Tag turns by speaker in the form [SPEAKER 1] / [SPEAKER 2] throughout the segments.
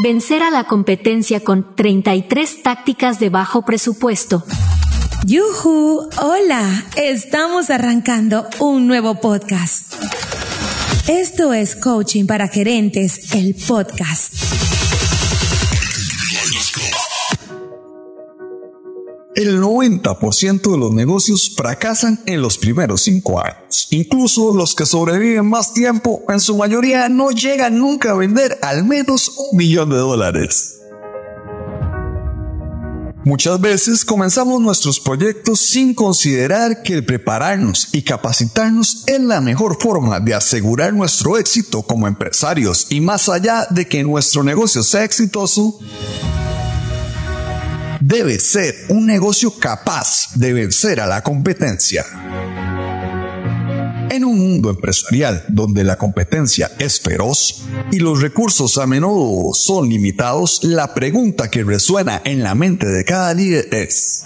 [SPEAKER 1] Vencer a la competencia con 33 tácticas de bajo presupuesto.
[SPEAKER 2] ¡Yuhu! Hola, estamos arrancando un nuevo podcast. Esto es Coaching para Gerentes, el podcast.
[SPEAKER 3] El 90% de los negocios fracasan en los primeros cinco años. Incluso los que sobreviven más tiempo, en su mayoría no llegan nunca a vender al menos un millón de dólares. Muchas veces comenzamos nuestros proyectos sin considerar que el prepararnos y capacitarnos es la mejor forma de asegurar nuestro éxito como empresarios y más allá de que nuestro negocio sea exitoso, debe ser un negocio capaz de vencer a la competencia. En un mundo empresarial donde la competencia es feroz y los recursos a menudo son limitados, la pregunta que resuena en la mente de cada líder es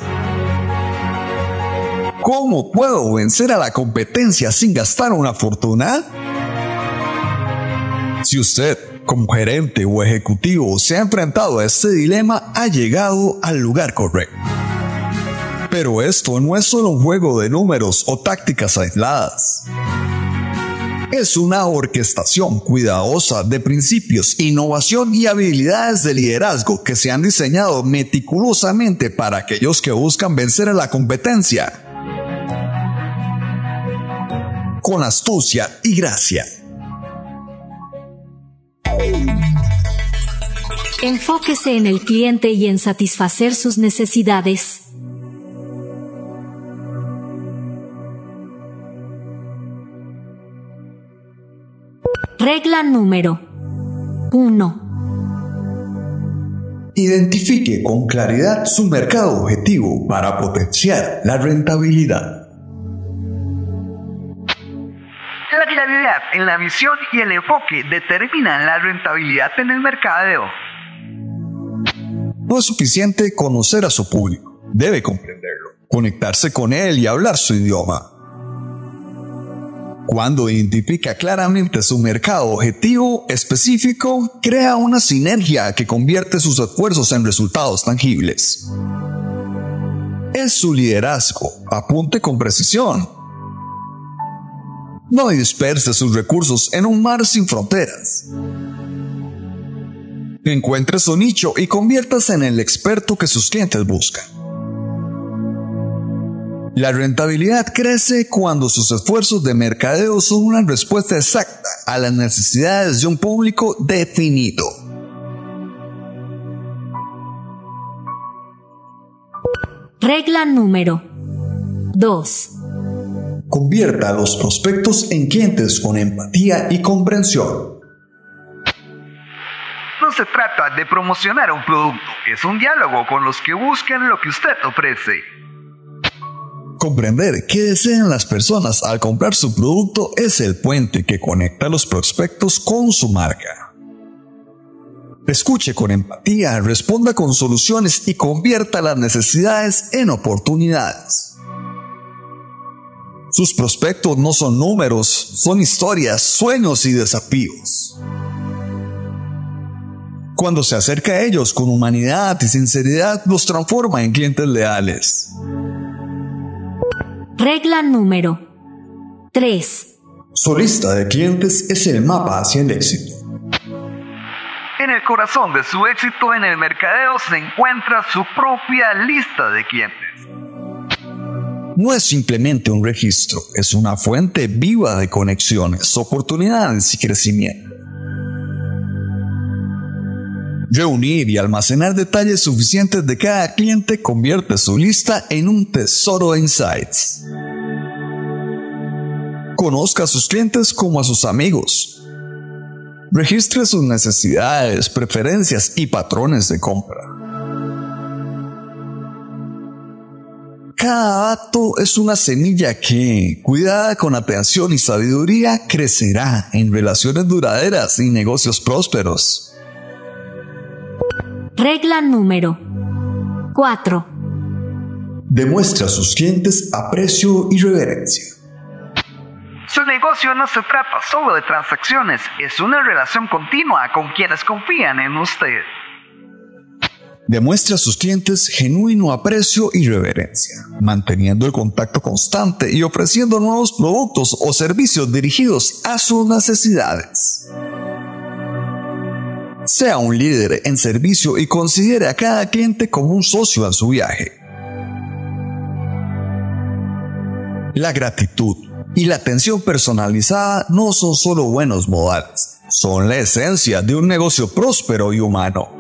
[SPEAKER 3] ¿Cómo puedo vencer a la competencia sin gastar una fortuna? Si usted como gerente o ejecutivo se ha enfrentado a este dilema, ha llegado al lugar correcto. Pero esto no es solo un juego de números o tácticas aisladas. Es una orquestación cuidadosa de principios, innovación y habilidades de liderazgo que se han diseñado meticulosamente para aquellos que buscan vencer a la competencia. Con astucia y gracia.
[SPEAKER 1] Enfóquese en el cliente y en satisfacer sus necesidades. Regla número 1.
[SPEAKER 3] Identifique con claridad su mercado objetivo para potenciar la rentabilidad.
[SPEAKER 4] La claridad en la visión y el enfoque determinan la rentabilidad en el mercadeo.
[SPEAKER 3] No es suficiente conocer a su público, debe comprenderlo, conectarse con él y hablar su idioma. Cuando identifica claramente su mercado objetivo específico, crea una sinergia que convierte sus esfuerzos en resultados tangibles. Es su liderazgo, apunte con precisión. No disperse sus recursos en un mar sin fronteras. Encuentre su nicho y conviértase en el experto que sus clientes buscan. La rentabilidad crece cuando sus esfuerzos de mercadeo son una respuesta exacta a las necesidades de un público definido.
[SPEAKER 1] Regla número 2.
[SPEAKER 3] Convierta a los prospectos en clientes con empatía y comprensión.
[SPEAKER 4] No se trata de promocionar un producto, es un diálogo con los que buscan lo que usted ofrece.
[SPEAKER 3] Comprender qué desean las personas al comprar su producto es el puente que conecta a los prospectos con su marca. Escuche con empatía, responda con soluciones y convierta las necesidades en oportunidades. Sus prospectos no son números, son historias, sueños y desafíos. Cuando se acerca a ellos con humanidad y sinceridad, los transforma en clientes leales.
[SPEAKER 1] Regla número 3.
[SPEAKER 3] Su lista de clientes es el mapa hacia el éxito.
[SPEAKER 4] En el corazón de su éxito en el mercadeo se encuentra su propia lista de clientes.
[SPEAKER 3] No es simplemente un registro, es una fuente viva de conexiones, oportunidades y crecimiento. Reunir y almacenar detalles suficientes de cada cliente convierte su lista en un tesoro de insights. Conozca a sus clientes como a sus amigos. Registre sus necesidades, preferencias y patrones de compra. Cada dato es una semilla que, cuidada con atención y sabiduría, crecerá en relaciones duraderas y negocios prósperos.
[SPEAKER 1] Regla número 4.
[SPEAKER 3] Demuestra a sus clientes aprecio y reverencia.
[SPEAKER 4] Su negocio no se trata solo de transacciones, es una relación continua con quienes confían en usted.
[SPEAKER 3] Demuestre a sus clientes genuino aprecio y reverencia, manteniendo el contacto constante y ofreciendo nuevos productos o servicios dirigidos a sus necesidades. Sea un líder en servicio y considere a cada cliente como un socio en su viaje. La gratitud y la atención personalizada no son solo buenos modales, son la esencia de un negocio próspero y humano.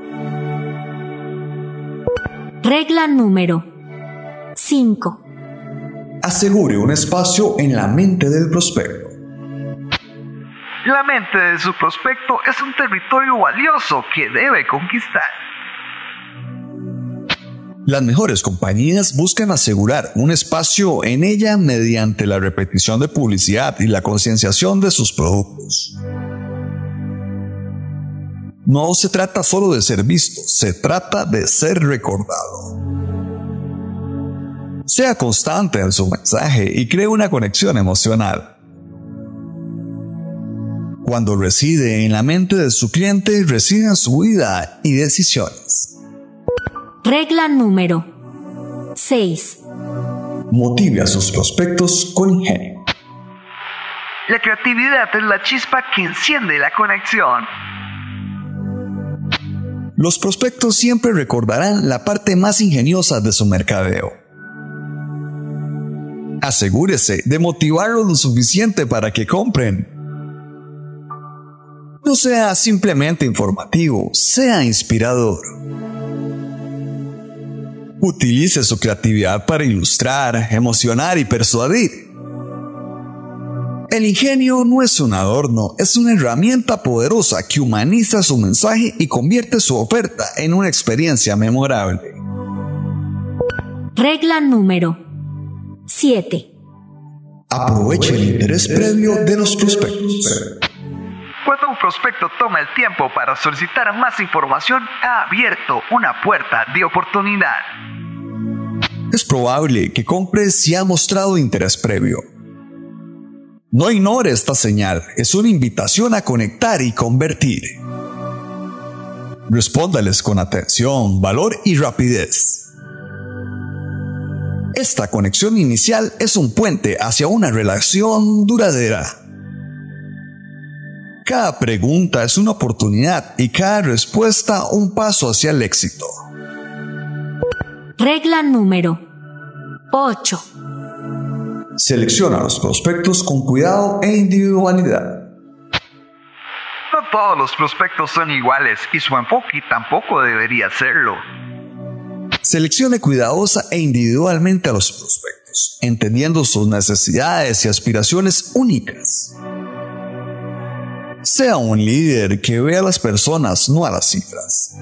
[SPEAKER 1] Regla número 5.
[SPEAKER 3] Asegure un espacio en la mente del prospecto.
[SPEAKER 4] La mente de su prospecto es un territorio valioso que debe conquistar.
[SPEAKER 3] Las mejores compañías buscan asegurar un espacio en ella mediante la repetición de publicidad y la concienciación de sus productos. No se trata solo de ser visto, se trata de ser recordado. Sea constante en su mensaje y cree una conexión emocional. Cuando reside en la mente de su cliente, reside en su vida y decisiones.
[SPEAKER 1] Regla número 6.
[SPEAKER 3] Motive a sus prospectos con ingenio.
[SPEAKER 4] La creatividad es la chispa que enciende la conexión.
[SPEAKER 3] Los prospectos siempre recordarán la parte más ingeniosa de su mercadeo. Asegúrese de motivarlos lo suficiente para que compren. No sea simplemente informativo, sea inspirador. Utilice su creatividad para ilustrar, emocionar y persuadir. El ingenio no es un adorno, es una herramienta poderosa que humaniza su mensaje y convierte su oferta en una experiencia memorable.
[SPEAKER 1] Regla número 7.
[SPEAKER 3] Aproveche el interés previo de los prospectos.
[SPEAKER 4] Prospecto toma el tiempo para solicitar más información, ha abierto una puerta de oportunidad.
[SPEAKER 3] Es probable que compre si ha mostrado interés previo. No ignore esta señal, es una invitación a conectar y convertir. Respóndales con atención, valor y rapidez. Esta conexión inicial es un puente hacia una relación duradera. Cada pregunta es una oportunidad y cada respuesta un paso hacia el éxito.
[SPEAKER 1] Regla número 8.
[SPEAKER 3] Selecciona los prospectos con cuidado e individualidad.
[SPEAKER 4] No todos los prospectos son iguales y su enfoque tampoco debería serlo.
[SPEAKER 3] Seleccione cuidadosa e individualmente a los prospectos, entendiendo sus necesidades y aspiraciones únicas. Sea un líder que vea a las personas, no a las cifras.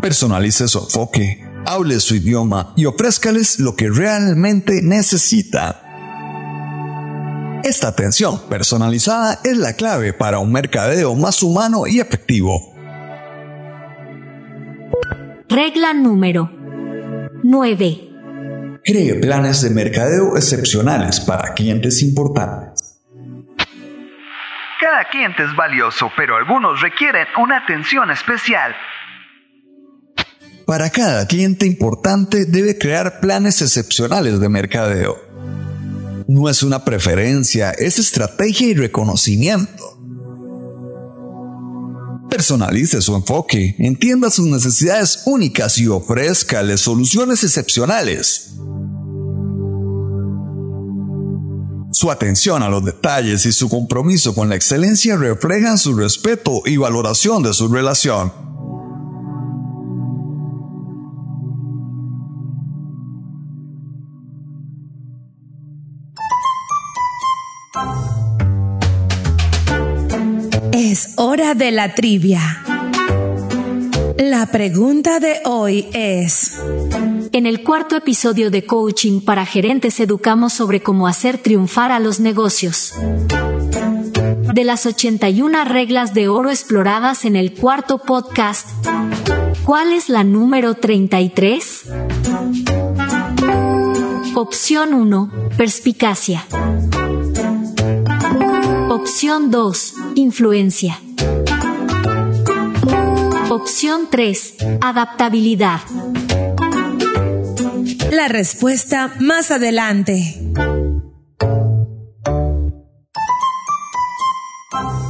[SPEAKER 3] Personalice su enfoque, hable su idioma y ofrézcales lo que realmente necesita. Esta atención personalizada es la clave para un mercadeo más humano y efectivo.
[SPEAKER 1] Regla número 9.
[SPEAKER 3] Cree planes de mercadeo excepcionales para clientes importantes.
[SPEAKER 4] Cada cliente es valioso, pero algunos requieren una atención especial.
[SPEAKER 3] Para cada cliente importante debe crear planes excepcionales de mercadeo. No es una preferencia, es estrategia y reconocimiento. Personalice su enfoque, entienda sus necesidades únicas y ofrézcale soluciones excepcionales. Su atención a los detalles y su compromiso con la excelencia reflejan su respeto y valoración de su relación.
[SPEAKER 2] Es hora de la trivia. La pregunta de hoy es...
[SPEAKER 1] En el cuarto episodio de Coaching para Gerentes educamos sobre cómo hacer triunfar a los negocios. De las 81 reglas de oro exploradas en el cuarto podcast, ¿cuál es la número 33? Opción 1. Perspicacia. Opción 2. Influencia. Opción 3. Adaptabilidad.
[SPEAKER 2] La respuesta más adelante.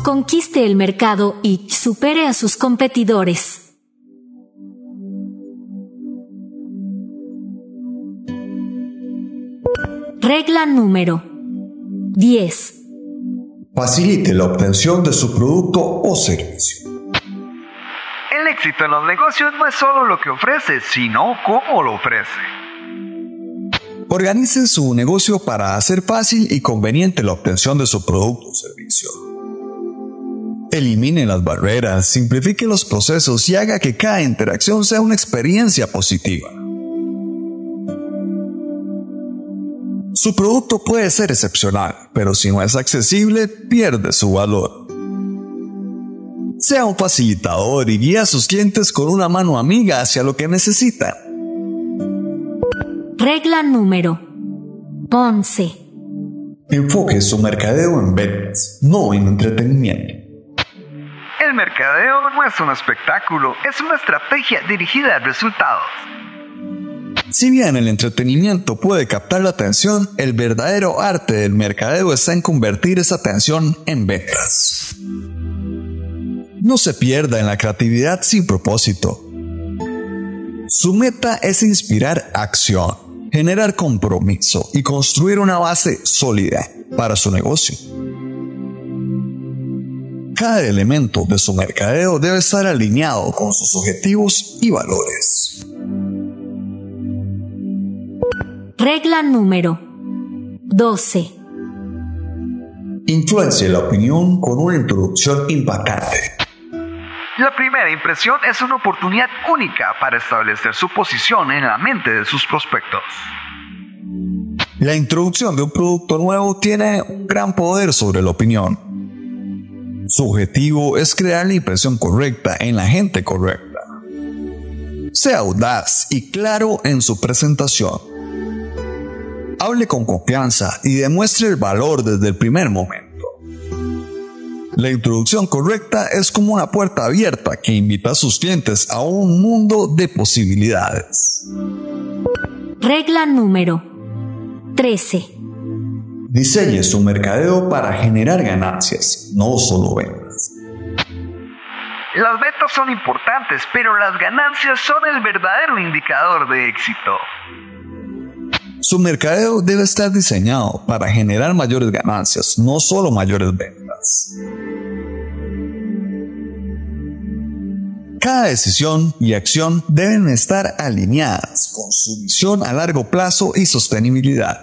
[SPEAKER 1] Conquiste el mercado y supere a sus competidores. Regla número 10.
[SPEAKER 3] Facilite la obtención de su producto o servicio.
[SPEAKER 4] El éxito en los negocios no es solo lo que ofrece, sino cómo lo ofrece.
[SPEAKER 3] Organice su negocio para hacer fácil y conveniente la obtención de su producto o servicio. Elimine las barreras, simplifique los procesos y haga que cada interacción sea una experiencia positiva. Su producto puede ser excepcional, pero si no es accesible, pierde su valor. Sea un facilitador y guíe a sus clientes con una mano amiga hacia lo que necesitan.
[SPEAKER 1] Regla número 11.
[SPEAKER 3] Enfoque su mercadeo en ventas, no en entretenimiento.
[SPEAKER 4] El mercadeo no es un espectáculo, es una estrategia dirigida a resultados.
[SPEAKER 3] Si bien el entretenimiento puede captar la atención, el verdadero arte del mercadeo está en convertir esa atención en ventas. No se pierda en la creatividad sin propósito. Su meta es inspirar acción, generar compromiso y construir una base sólida para su negocio. Cada elemento de su mercadeo debe estar alineado con sus objetivos y valores.
[SPEAKER 1] Regla número 12.
[SPEAKER 3] Influencia la opinión con una introducción impactante.
[SPEAKER 4] La primera impresión es una oportunidad única para establecer su posición en la mente de sus prospectos.
[SPEAKER 3] La introducción de un producto nuevo tiene un gran poder sobre la opinión. Su objetivo es crear la impresión correcta en la gente correcta. Sea audaz y claro en su presentación. Hable con confianza y demuestre el valor desde el primer momento. La introducción correcta es como una puerta abierta que invita a sus clientes a un mundo de posibilidades.
[SPEAKER 1] Regla número 13.
[SPEAKER 3] Diseñe su mercadeo para generar ganancias, no solo ventas.
[SPEAKER 4] Las ventas son importantes, pero las ganancias son el verdadero indicador de éxito.
[SPEAKER 3] Su mercadeo debe estar diseñado para generar mayores ganancias, no solo mayores ventas. Cada decisión y acción deben estar alineadas con su visión a largo plazo y sostenibilidad.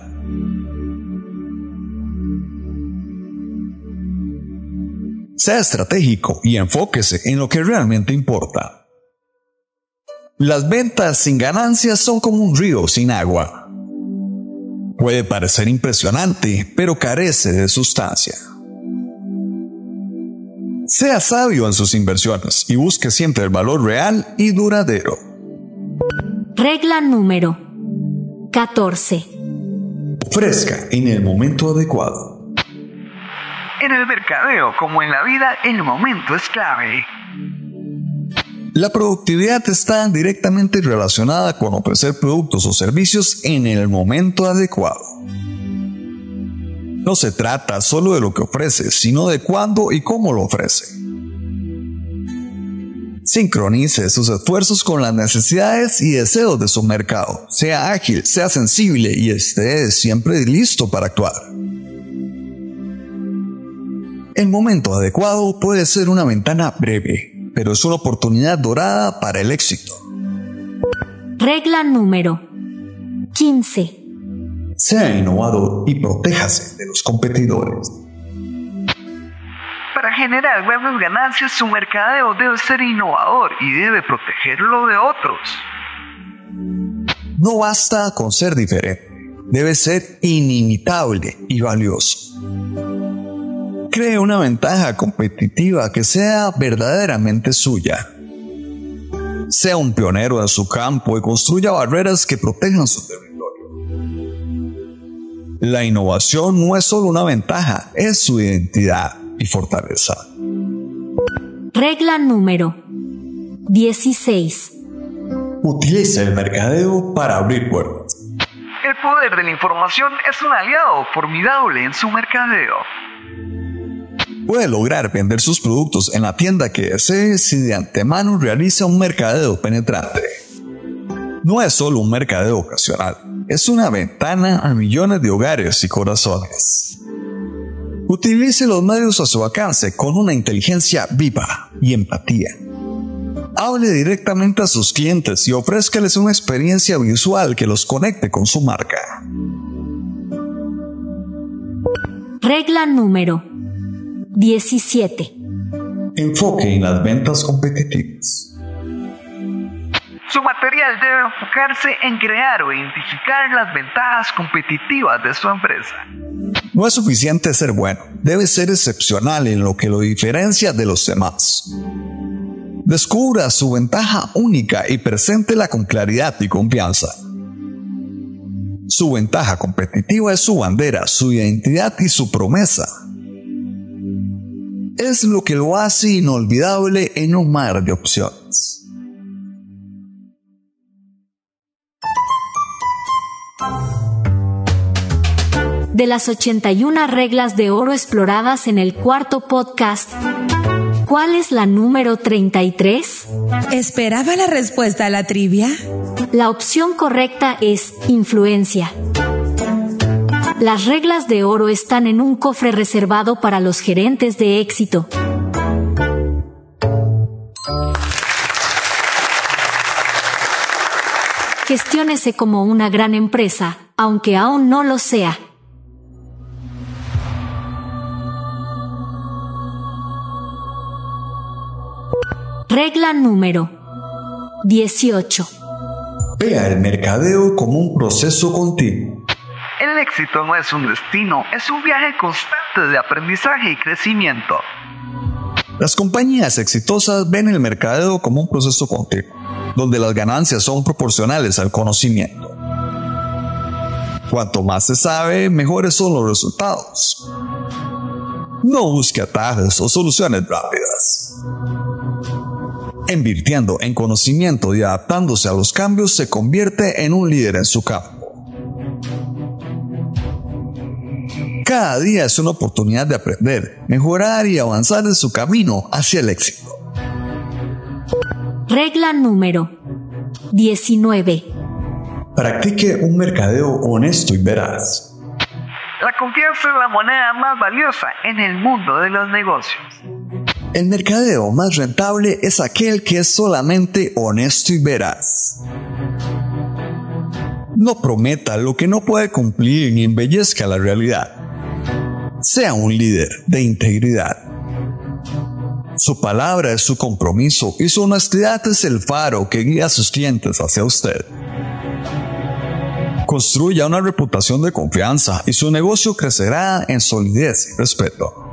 [SPEAKER 3] Sea estratégico y enfóquese en lo que realmente importa. Las ventas sin ganancias son como un río sin agua. Puede parecer impresionante, pero carece de sustancia. Sea sabio en sus inversiones y busque siempre el valor real y duradero.
[SPEAKER 1] Regla número 14.
[SPEAKER 3] Ofrezca en el momento adecuado.
[SPEAKER 4] En el mercadeo, como en la vida, el momento es clave.
[SPEAKER 3] La productividad está directamente relacionada con ofrecer productos o servicios en el momento adecuado. No se trata solo de lo que ofrece, sino de cuándo y cómo lo ofrece. Sincronice sus esfuerzos con las necesidades y deseos de su mercado. Sea ágil, sea sensible y esté siempre listo para actuar. El momento adecuado puede ser una ventana breve, pero es una oportunidad dorada para el éxito.
[SPEAKER 1] Regla número 15.
[SPEAKER 3] Sea innovador y protéjase de los competidores.
[SPEAKER 4] Para generar buenas ganancias, su mercadeo debe ser innovador y debe protegerlo de otros.
[SPEAKER 3] No basta con ser diferente, debe ser inimitable y valioso. Cree una ventaja competitiva que sea verdaderamente suya. Sea un pionero en su campo y construya barreras que protejan su territorio. La innovación no es solo una ventaja, es su identidad y fortaleza.
[SPEAKER 1] Regla número 16.
[SPEAKER 3] Utilice el mercadeo para abrir puertas.
[SPEAKER 4] El poder de la información es un aliado formidable en su mercadeo.
[SPEAKER 3] Puede lograr vender sus productos en la tienda que desee si de antemano realiza un mercadeo penetrante. No es solo un mercadeo ocasional, es una ventana a millones de hogares y corazones. Utilice los medios a su alcance con una inteligencia viva y empatía. Hable directamente a sus clientes y ofrézcales una experiencia visual que los conecte con su marca.
[SPEAKER 1] Regla número 17.
[SPEAKER 3] Enfoque en las ventas competitivas.
[SPEAKER 4] Su material debe enfocarse en crear o identificar las ventajas competitivas de su empresa.
[SPEAKER 3] No es suficiente ser bueno, debe ser excepcional en lo que lo diferencia de los demás. Descubra su ventaja única y preséntela con claridad y confianza. Su ventaja competitiva es su bandera, su identidad y su promesa. Es lo que lo hace inolvidable en un mar de opciones.
[SPEAKER 1] De las 81 reglas de oro exploradas en el cuarto podcast, ¿cuál es la número 33?
[SPEAKER 2] ¿Esperaba la respuesta a la trivia?
[SPEAKER 1] La opción correcta es influencia. Las reglas de oro están en un cofre reservado para los gerentes de éxito. Gestiónese como una gran empresa, aunque aún no lo sea. Regla número 18.
[SPEAKER 3] Vea el mercadeo como un proceso continuo.
[SPEAKER 4] El éxito no es un destino, es un viaje constante de aprendizaje y crecimiento.
[SPEAKER 3] Las compañías exitosas ven el mercadeo como un proceso continuo, donde las ganancias son proporcionales al conocimiento. Cuanto más se sabe, mejores son los resultados. No busque atajos o soluciones rápidas. Invirtiendo en conocimiento y adaptándose a los cambios se convierte en un líder en su campo. Cada día es una oportunidad de aprender, mejorar y avanzar en su camino hacia el éxito.
[SPEAKER 1] Regla número 19.
[SPEAKER 3] Practique un mercadeo honesto y veraz.
[SPEAKER 4] La confianza es la moneda más valiosa en el mundo de los negocios.
[SPEAKER 3] El mercadeo más rentable es aquel que es solamente honesto y veraz. No prometa lo que no puede cumplir ni embellezca la realidad. Sea un líder de integridad. Su palabra es su compromiso y su honestidad es el faro que guía a sus clientes hacia usted. Construya una reputación de confianza y su negocio crecerá en solidez y respeto.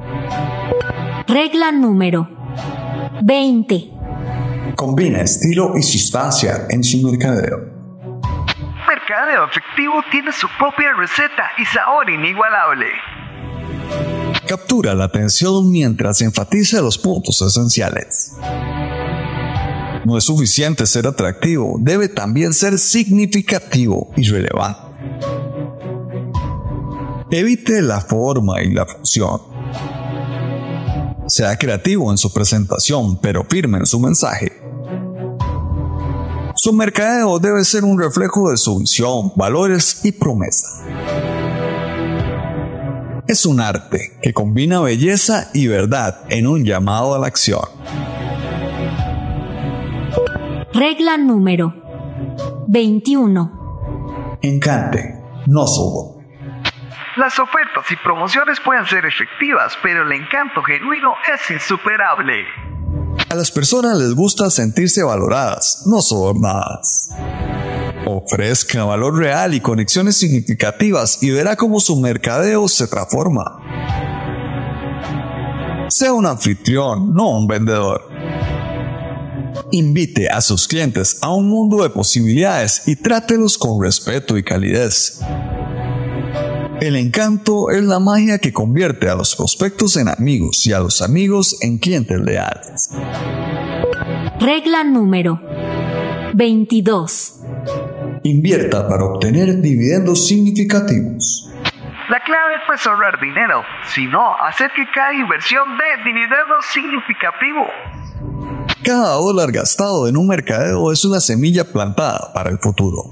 [SPEAKER 1] Regla número 20.
[SPEAKER 3] Combina estilo y sustancia en su mercadeo.
[SPEAKER 4] Mercadeo efectivo tiene su propia receta y sabor inigualable.
[SPEAKER 3] Captura la atención mientras enfatiza los puntos esenciales. No es suficiente ser atractivo, debe también ser significativo y relevante. Evite la forma y la función. Sea creativo en su presentación, pero firme en su mensaje. Su mercadeo debe ser un reflejo de su visión, valores y promesa. Es un arte que combina belleza y verdad en un llamado a la acción.
[SPEAKER 1] Regla número 21.
[SPEAKER 3] Encante, no subo.
[SPEAKER 4] Las ofertas y promociones pueden ser efectivas, pero el encanto genuino es insuperable.
[SPEAKER 3] A las personas les gusta sentirse valoradas, no sobornadas. Ofrezca valor real y conexiones significativas y verá cómo su mercadeo se transforma. Sea un anfitrión, no un vendedor. Invite a sus clientes a un mundo de posibilidades y trátelos con respeto y calidez. El encanto es la magia que convierte a los prospectos en amigos y a los amigos en clientes leales.
[SPEAKER 1] Regla número 22.
[SPEAKER 3] Invierta para obtener dividendos significativos.
[SPEAKER 4] La clave no es ahorrar dinero, sino hacer que cada inversión dé dividendos significativo.
[SPEAKER 3] Cada dólar gastado en un mercadeo es una semilla plantada para el futuro.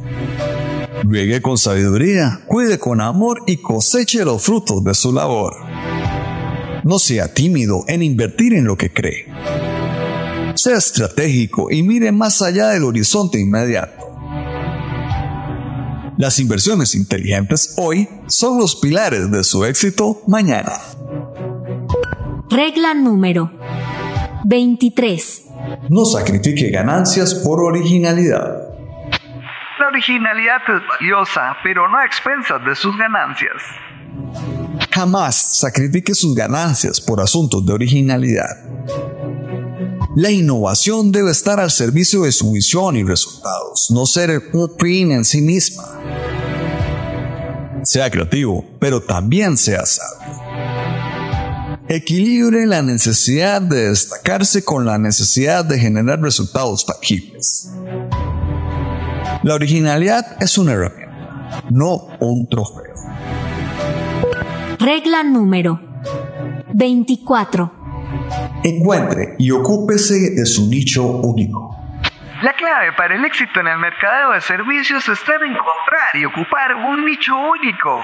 [SPEAKER 3] Riegue con sabiduría, cuide con amor y coseche los frutos de su labor. No sea tímido en invertir en lo que cree. Sea estratégico y mire más allá del horizonte inmediato. Las inversiones inteligentes hoy son los pilares de su éxito mañana.
[SPEAKER 1] Regla número 23.
[SPEAKER 3] No sacrifique ganancias por originalidad.
[SPEAKER 4] La originalidad es valiosa, pero no a expensas de sus ganancias.
[SPEAKER 3] Jamás sacrifique sus ganancias por asuntos de originalidad. La innovación debe estar al servicio de su visión y resultados, no ser el fin en sí misma. Sea creativo, pero también sea sabio. Equilibre la necesidad de destacarse con la necesidad de generar resultados tangibles. La originalidad es una herramienta, no un trofeo.
[SPEAKER 1] Regla número 24.
[SPEAKER 3] Encuentre y ocúpese de su nicho único.
[SPEAKER 4] La clave para el éxito en el mercadeo de servicios está en encontrar y ocupar un nicho único.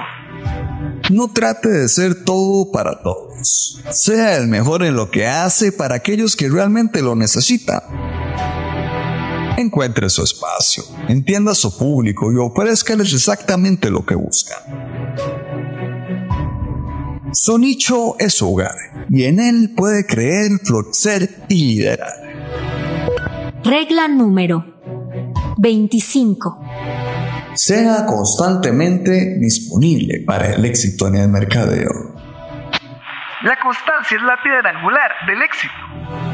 [SPEAKER 3] No trate de ser todo para todos. Sea el mejor en lo que hace para aquellos que realmente lo necesitan. Encuentre su espacio, entienda su público y ofrezcales exactamente lo que buscan. Su nicho es su hogar y en él puede creer, florecer y liderar.
[SPEAKER 1] Regla número 25.
[SPEAKER 3] Sea constantemente disponible para el éxito en el mercadeo.
[SPEAKER 4] La constancia es la piedra angular del éxito.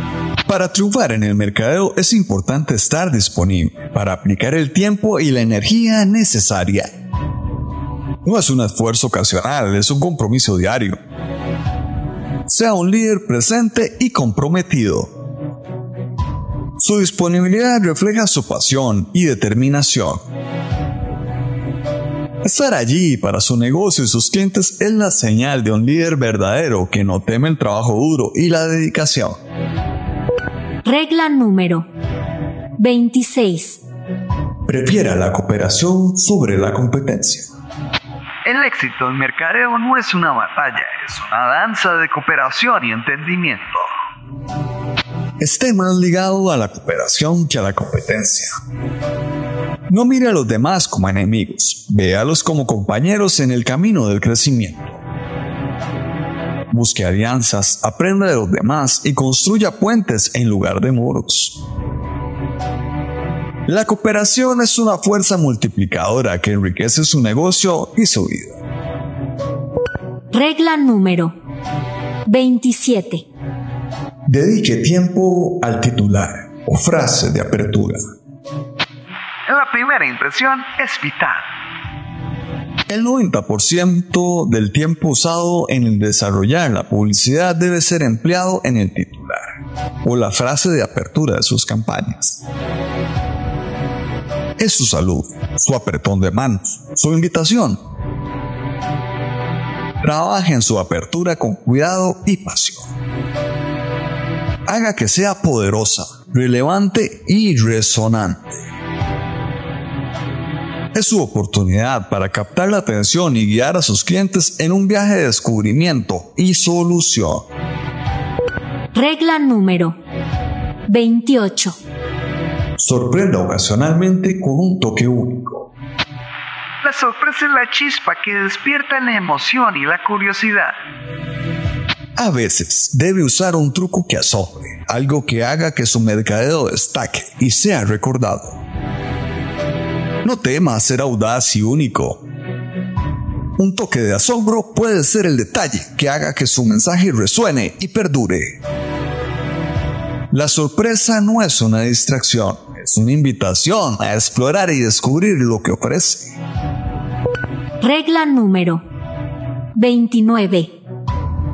[SPEAKER 3] Para triunfar en el mercadeo es importante estar disponible para aplicar el tiempo y la energía necesaria. No es un esfuerzo ocasional, es un compromiso diario. Sea un líder presente y comprometido. Su disponibilidad refleja su pasión y determinación. Estar allí para su negocio y sus clientes es la señal de un líder verdadero que no teme el trabajo duro y la dedicación.
[SPEAKER 1] Regla número 26.
[SPEAKER 3] Prefiera la cooperación sobre la competencia.
[SPEAKER 4] El éxito en mercadeo no es una batalla, es una danza de cooperación y entendimiento.
[SPEAKER 3] Esté más ligado a la cooperación que a la competencia. No mire a los demás como enemigos, véalos como compañeros en el camino del crecimiento. Busque alianzas, aprenda de los demás y construya puentes en lugar de muros. La cooperación es una fuerza multiplicadora que enriquece su negocio y su vida.
[SPEAKER 1] Regla número 27.
[SPEAKER 3] Dedique tiempo al titular o frase de apertura.
[SPEAKER 4] La primera impresión es vital.
[SPEAKER 3] El 90% del tiempo usado en el desarrollar la publicidad debe ser empleado en el titular o la frase de apertura de sus campañas. Es su salud, su apretón de manos, su invitación. Trabaje en su apertura con cuidado y pasión. Haga que sea poderosa, relevante y resonante. Es su oportunidad para captar la atención y guiar a sus clientes en un viaje de descubrimiento y solución.
[SPEAKER 1] Regla número 28.
[SPEAKER 3] Sorprenda ocasionalmente con un toque único.
[SPEAKER 4] La sorpresa es la chispa que despierta la emoción y la curiosidad.
[SPEAKER 3] A veces debe usar un truco que asombre, algo que haga que su mercadeo destaque y sea recordado. No tema ser audaz y único. Un toque de asombro puede ser el detalle que haga que su mensaje resuene y perdure. La sorpresa no es una distracción, es una invitación a explorar y descubrir lo que ofrece.
[SPEAKER 1] Regla número 29.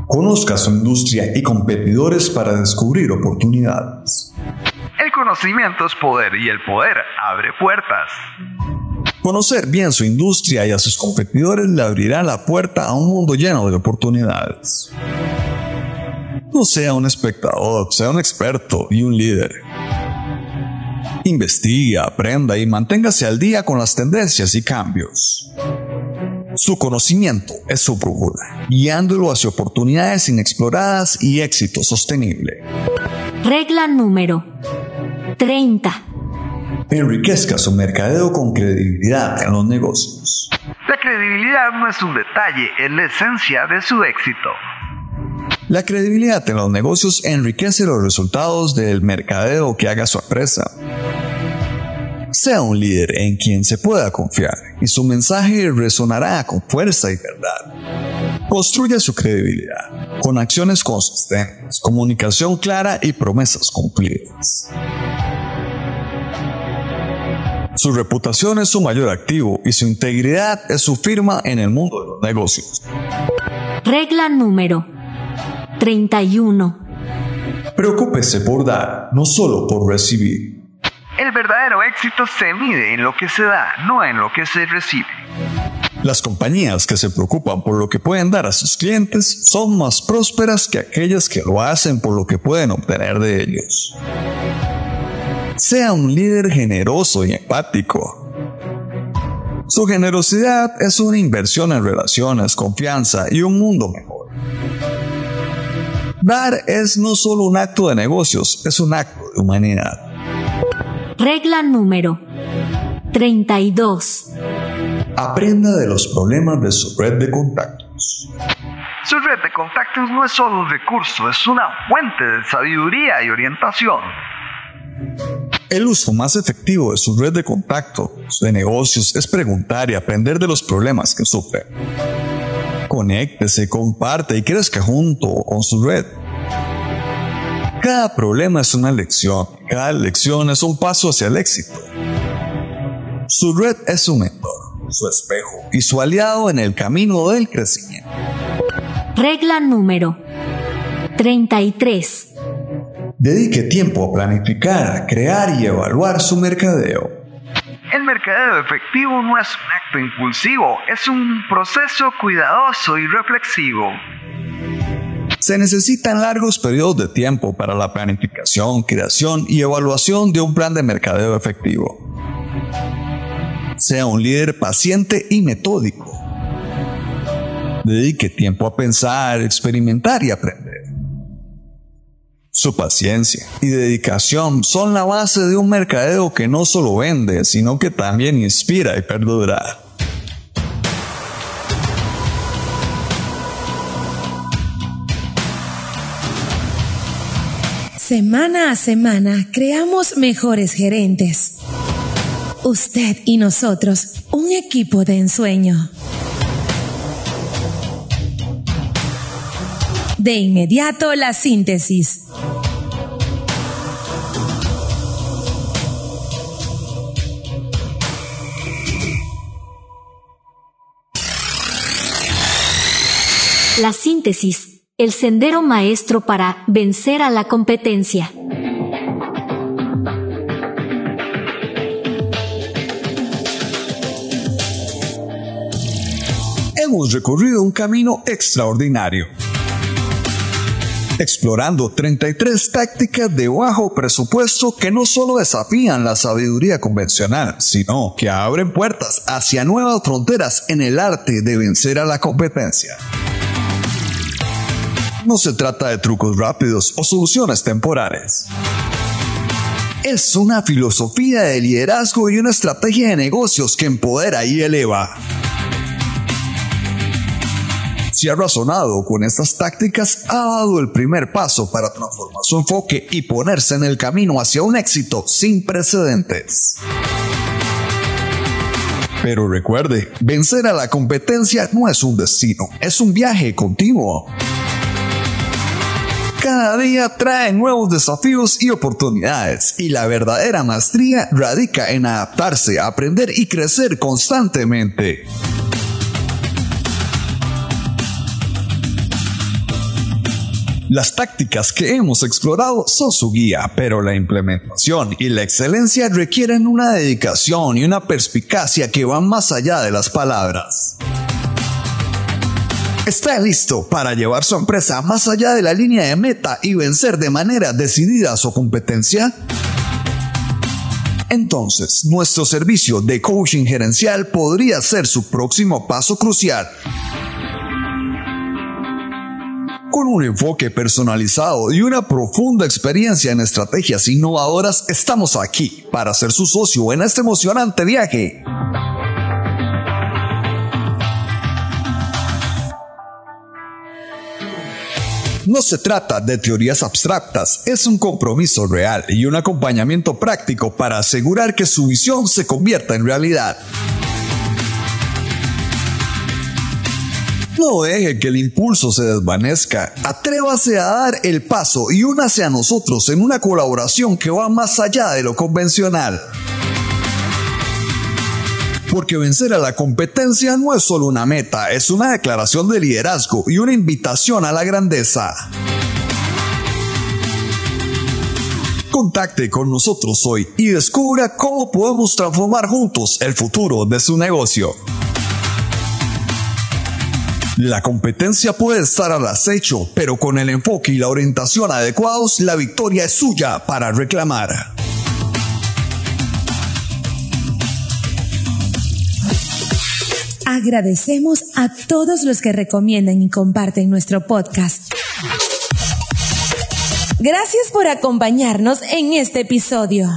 [SPEAKER 3] Conozca su industria y competidores para descubrir oportunidades.
[SPEAKER 4] Conocimiento es poder y el poder abre puertas.
[SPEAKER 3] Conocer bien su industria y a sus competidores le abrirá la puerta a un mundo lleno de oportunidades. No sea un espectador, sea un experto y un líder. Investigue, aprenda y manténgase al día con las tendencias y cambios. Su conocimiento es su brújula, guiándolo hacia oportunidades inexploradas y éxito sostenible.
[SPEAKER 1] Regla número 30.
[SPEAKER 3] Enriquezca su mercadeo con credibilidad en los negocios.
[SPEAKER 4] La credibilidad no es un detalle, es la esencia de su éxito.
[SPEAKER 3] La credibilidad en los negocios enriquece los resultados del mercadeo que haga su empresa. Sea un líder en quien se pueda confiar y su mensaje resonará con fuerza y verdad. Construya su credibilidad con acciones consistentes, comunicación clara y promesas cumplidas. Su reputación es su mayor activo y su integridad es su firma en el mundo de los negocios.
[SPEAKER 1] Regla número 31.
[SPEAKER 3] Preocúpese por dar, no solo por recibir.
[SPEAKER 4] El verdadero éxito se mide en lo que se da, no en lo que se recibe.
[SPEAKER 3] Las compañías que se preocupan por lo que pueden dar a sus clientes son más prósperas que aquellas que lo hacen por lo que pueden obtener de ellos. Sea un líder generoso y empático. Su generosidad es una inversión en relaciones, confianza y un mundo mejor. Dar es no solo un acto de negocios, es un acto de humanidad.
[SPEAKER 1] Regla número 32.
[SPEAKER 3] Aprenda de los problemas de su red de contactos.
[SPEAKER 4] Su red de contactos no es solo un recurso, es una fuente de sabiduría y orientación.
[SPEAKER 3] El uso más efectivo de su red de contactos de negocios es preguntar y aprender de los problemas que sufren. Conéctese, comparte y crezca junto con su red. Cada problema es una lección, cada lección es un paso hacia el éxito. Su red es su mentor, su espejo y su aliado en el camino del crecimiento.
[SPEAKER 1] Regla número 33.
[SPEAKER 3] Dedique tiempo a planificar, crear y evaluar su mercadeo.
[SPEAKER 4] El mercadeo efectivo no es un acto impulsivo, es un proceso cuidadoso y reflexivo.
[SPEAKER 3] Se necesitan largos periodos de tiempo para la planificación, creación y evaluación de un plan de mercadeo efectivo. Sea un líder paciente y metódico. Dedique tiempo a pensar, experimentar y aprender. Su paciencia y dedicación son la base de un mercadeo que no solo vende, sino que también inspira y perdura.
[SPEAKER 2] Semana a semana creamos mejores gerentes. Usted y nosotros, un equipo de ensueño. De inmediato la síntesis.
[SPEAKER 1] La síntesis, el sendero maestro para vencer a la competencia.
[SPEAKER 3] Hemos recorrido un camino extraordinario explorando 33 tácticas de bajo presupuesto que no solo desafían la sabiduría convencional, sino que abren puertas hacia nuevas fronteras en el arte de vencer a la competencia. No se trata de trucos rápidos o soluciones temporales. Es una filosofía de liderazgo y una estrategia de negocios que empodera y eleva. Si ha razonado con estas tácticas, ha dado el primer paso para transformar su enfoque y ponerse en el camino hacia un éxito sin precedentes. Pero recuerde, vencer a la competencia no es un destino, es un viaje continuo. Cada día trae nuevos desafíos y oportunidades, y la verdadera maestría radica en adaptarse, aprender y crecer constantemente. Las tácticas que hemos explorado son su guía, pero la implementación y la excelencia requieren una dedicación y una perspicacia que van más allá de las palabras. ¿Está listo para llevar su empresa más allá de la línea de meta y vencer de manera decidida su competencia? Entonces, nuestro servicio de coaching gerencial podría ser su próximo paso crucial. Con un enfoque personalizado y una profunda experiencia en estrategias innovadoras, estamos aquí para ser su socio en este emocionante viaje. No se trata de teorías abstractas, es un compromiso real y un acompañamiento práctico para asegurar que su visión se convierta en realidad. No deje que el impulso se desvanezca. Atrévase a dar el paso y únase a nosotros en una colaboración que va más allá de lo convencional. Porque vencer a la competencia no es solo una meta, es una declaración de liderazgo y una invitación a la grandeza. Contacte con nosotros hoy y descubra cómo podemos transformar juntos el futuro de su negocio. La competencia puede estar al acecho, pero con el enfoque y la orientación adecuados, la victoria es suya para reclamar.
[SPEAKER 2] Agradecemos a todos los que recomiendan y comparten nuestro podcast. Gracias por acompañarnos en este episodio.